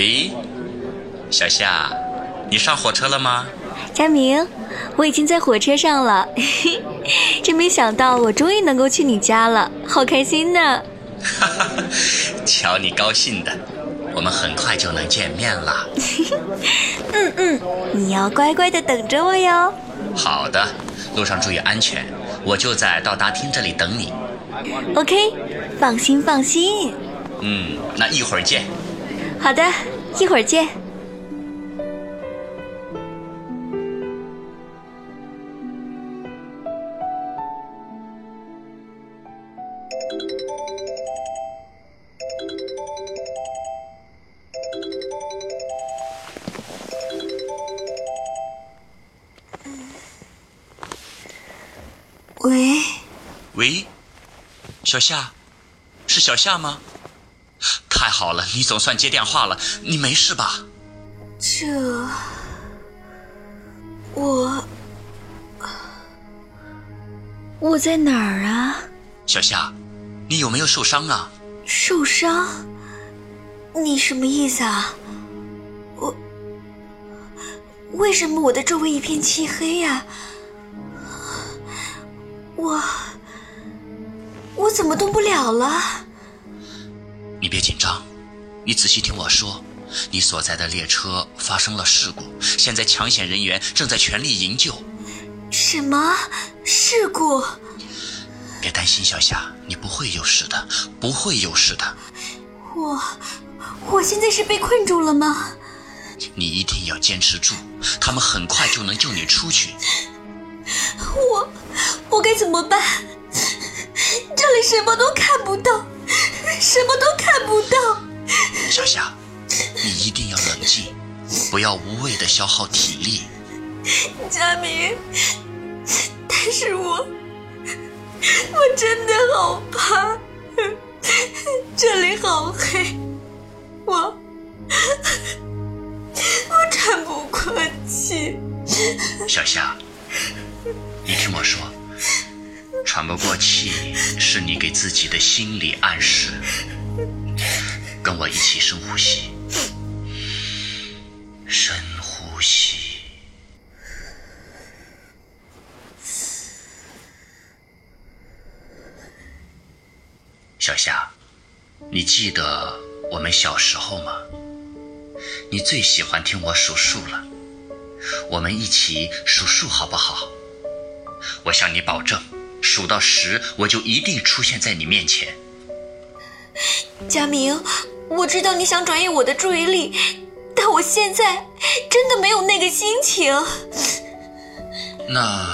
喂，小夏，你上火车了吗？佳明，我已经在火车上了。真没想到，我终于能够去你家了，好开心呢！哈哈，瞧你高兴的，我们很快就能见面了。嗯嗯，你要乖乖的等着我哟。好的，路上注意安全，我就在到达厅这里等你。OK，放心放心。嗯，那一会儿见。好的，一会儿见。喂，喂，小夏，是小夏吗？太好了，你总算接电话了，你没事吧？这，我，我在哪儿啊？小夏，你有没有受伤啊？受伤？你什么意思啊？我，为什么我的周围一片漆黑呀？我，我怎么动不了了？你别紧张，你仔细听我说，你所在的列车发生了事故，现在抢险人员正在全力营救。什么事故？别担心，小夏，你不会有事的，不会有事的。我，我现在是被困住了吗？你一定要坚持住，他们很快就能救你出去。我，我该怎么办？这里什么都看不到。什么都看不到，小夏，你一定要冷静，不要无谓的消耗体力。佳明，但是我，我真的好怕，这里好黑，我，我喘不过气。小夏，你听我说。喘不过气，是你给自己的心理暗示。跟我一起深呼吸，深呼吸。小夏，你记得我们小时候吗？你最喜欢听我数数了，我们一起数数好不好？我向你保证。数到十，我就一定出现在你面前。佳明，我知道你想转移我的注意力，但我现在真的没有那个心情。那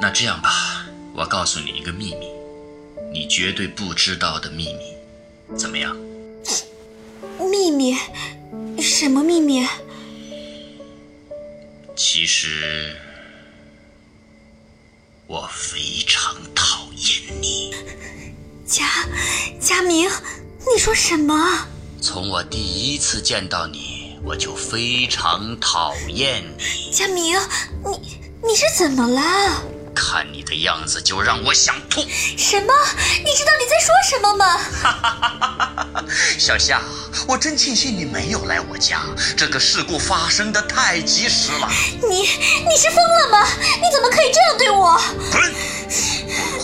那这样吧，我告诉你一个秘密，你绝对不知道的秘密，怎么样？秘密？什么秘密？其实。我非常讨厌你，佳佳明，你说什么？从我第一次见到你，我就非常讨厌你。佳明，你你是怎么了？看你的样子就让我想吐。什么？你知道你在说什么吗？小夏，我真庆幸你没有来我家，这个事故发生的太及时了。你你是疯了吗？你怎么可以这样对我？滚！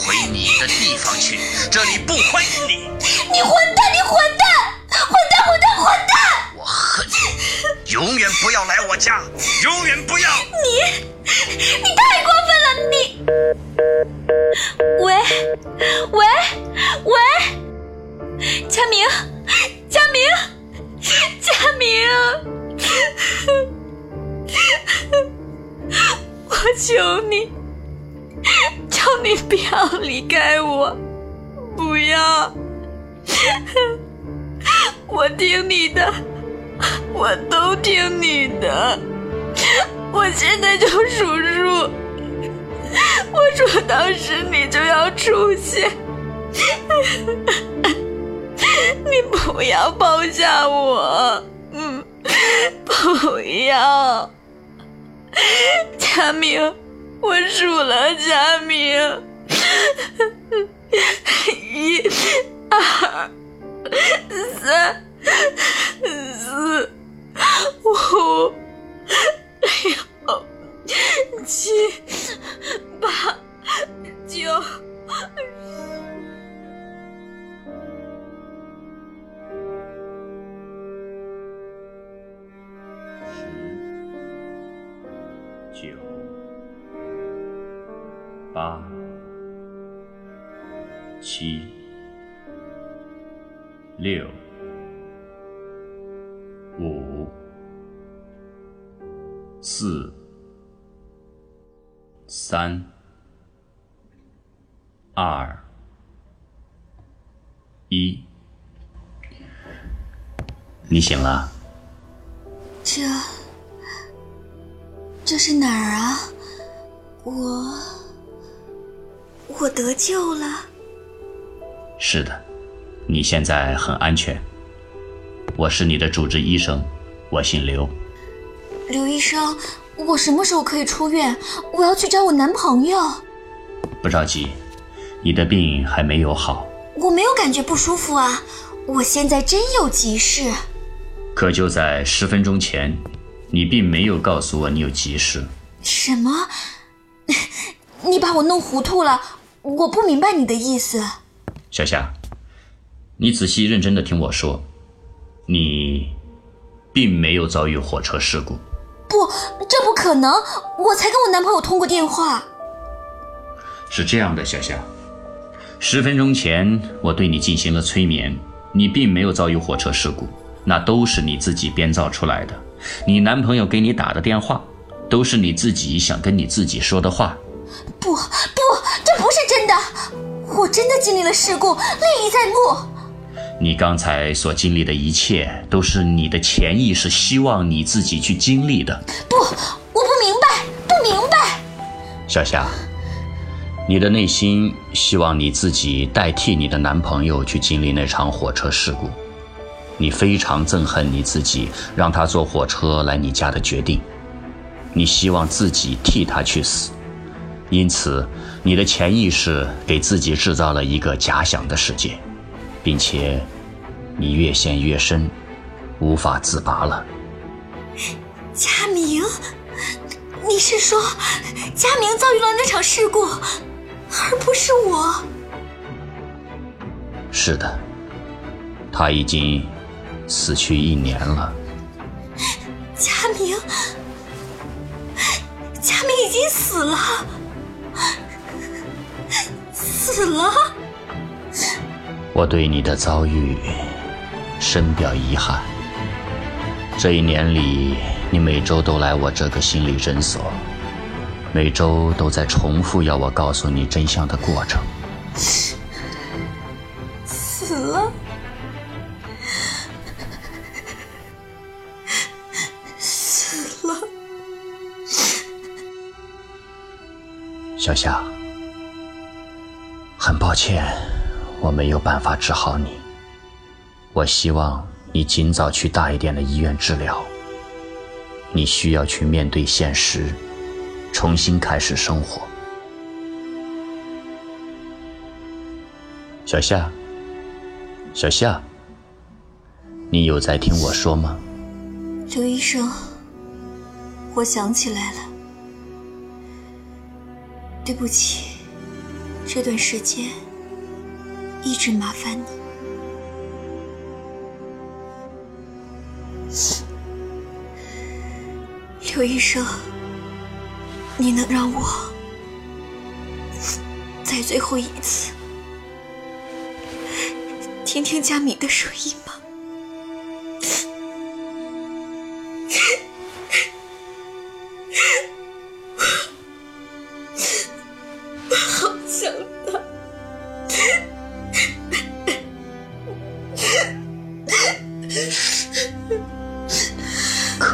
回你的地方去，这里不欢迎你。你混蛋！你混蛋！混蛋！混蛋！混蛋！我恨你！永远不要来我家！永远不要！你你太过分了！你喂喂喂，佳明，佳明，佳明，我求你，求你不要离开我，不要，我听你的，我都听你的，我现在就数数。当时，你就要出现。你不要抛下我，嗯，不要。佳明，我数了，佳明，一、二、三、四、五、七、六、五、四、三、二、一，你醒了。这。这是哪儿啊？我我得救了。是的，你现在很安全。我是你的主治医生，我姓刘。刘医生，我什么时候可以出院？我要去找我男朋友。不着急，你的病还没有好。我没有感觉不舒服啊，我现在真有急事。可就在十分钟前。你并没有告诉我你有急事。什么？你把我弄糊涂了，我不明白你的意思。小夏，你仔细认真的听我说，你并没有遭遇火车事故。不，这不可能！我才跟我男朋友通过电话。是这样的，小夏，十分钟前我对你进行了催眠，你并没有遭遇火车事故，那都是你自己编造出来的。你男朋友给你打的电话，都是你自己想跟你自己说的话。不不，这不是真的，我真的经历了事故，历历在目。你刚才所经历的一切，都是你的潜意识希望你自己去经历的。不，我不明白，不明白。小夏，你的内心希望你自己代替你的男朋友去经历那场火车事故。你非常憎恨你自己让他坐火车来你家的决定，你希望自己替他去死，因此你的潜意识给自己制造了一个假想的世界，并且你越陷越深，无法自拔了。佳明，你是说佳明遭遇了那场事故，而不是我？是的，他已经。死去一年了，佳明，佳明已经死了，死了。我对你的遭遇深表遗憾。这一年里，你每周都来我这个心理诊所，每周都在重复要我告诉你真相的过程。死了。小夏，很抱歉，我没有办法治好你。我希望你尽早去大一点的医院治疗。你需要去面对现实，重新开始生活。小夏，小夏，你有在听我说吗？刘医生，我想起来了。对不起，这段时间一直麻烦你。刘医生，你能让我在最后一次听听佳敏的声音吗？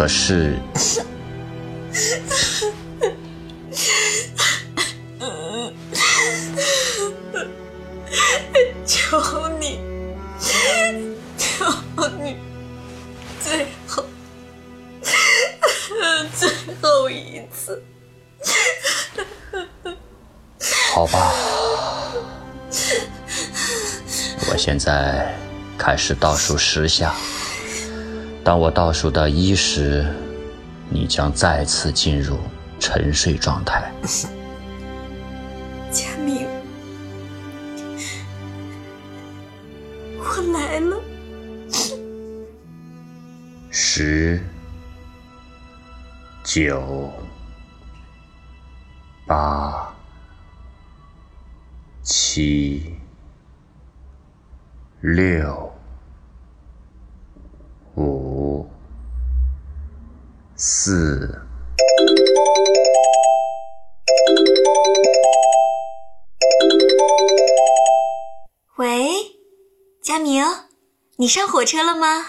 可是，求你，求你，最后，最后一次，好吧，我现在开始倒数十下。当我倒数到一时，你将再次进入沉睡状态。佳明，我来了。十、九、八、七、六、四。喂，佳明，你上火车了吗？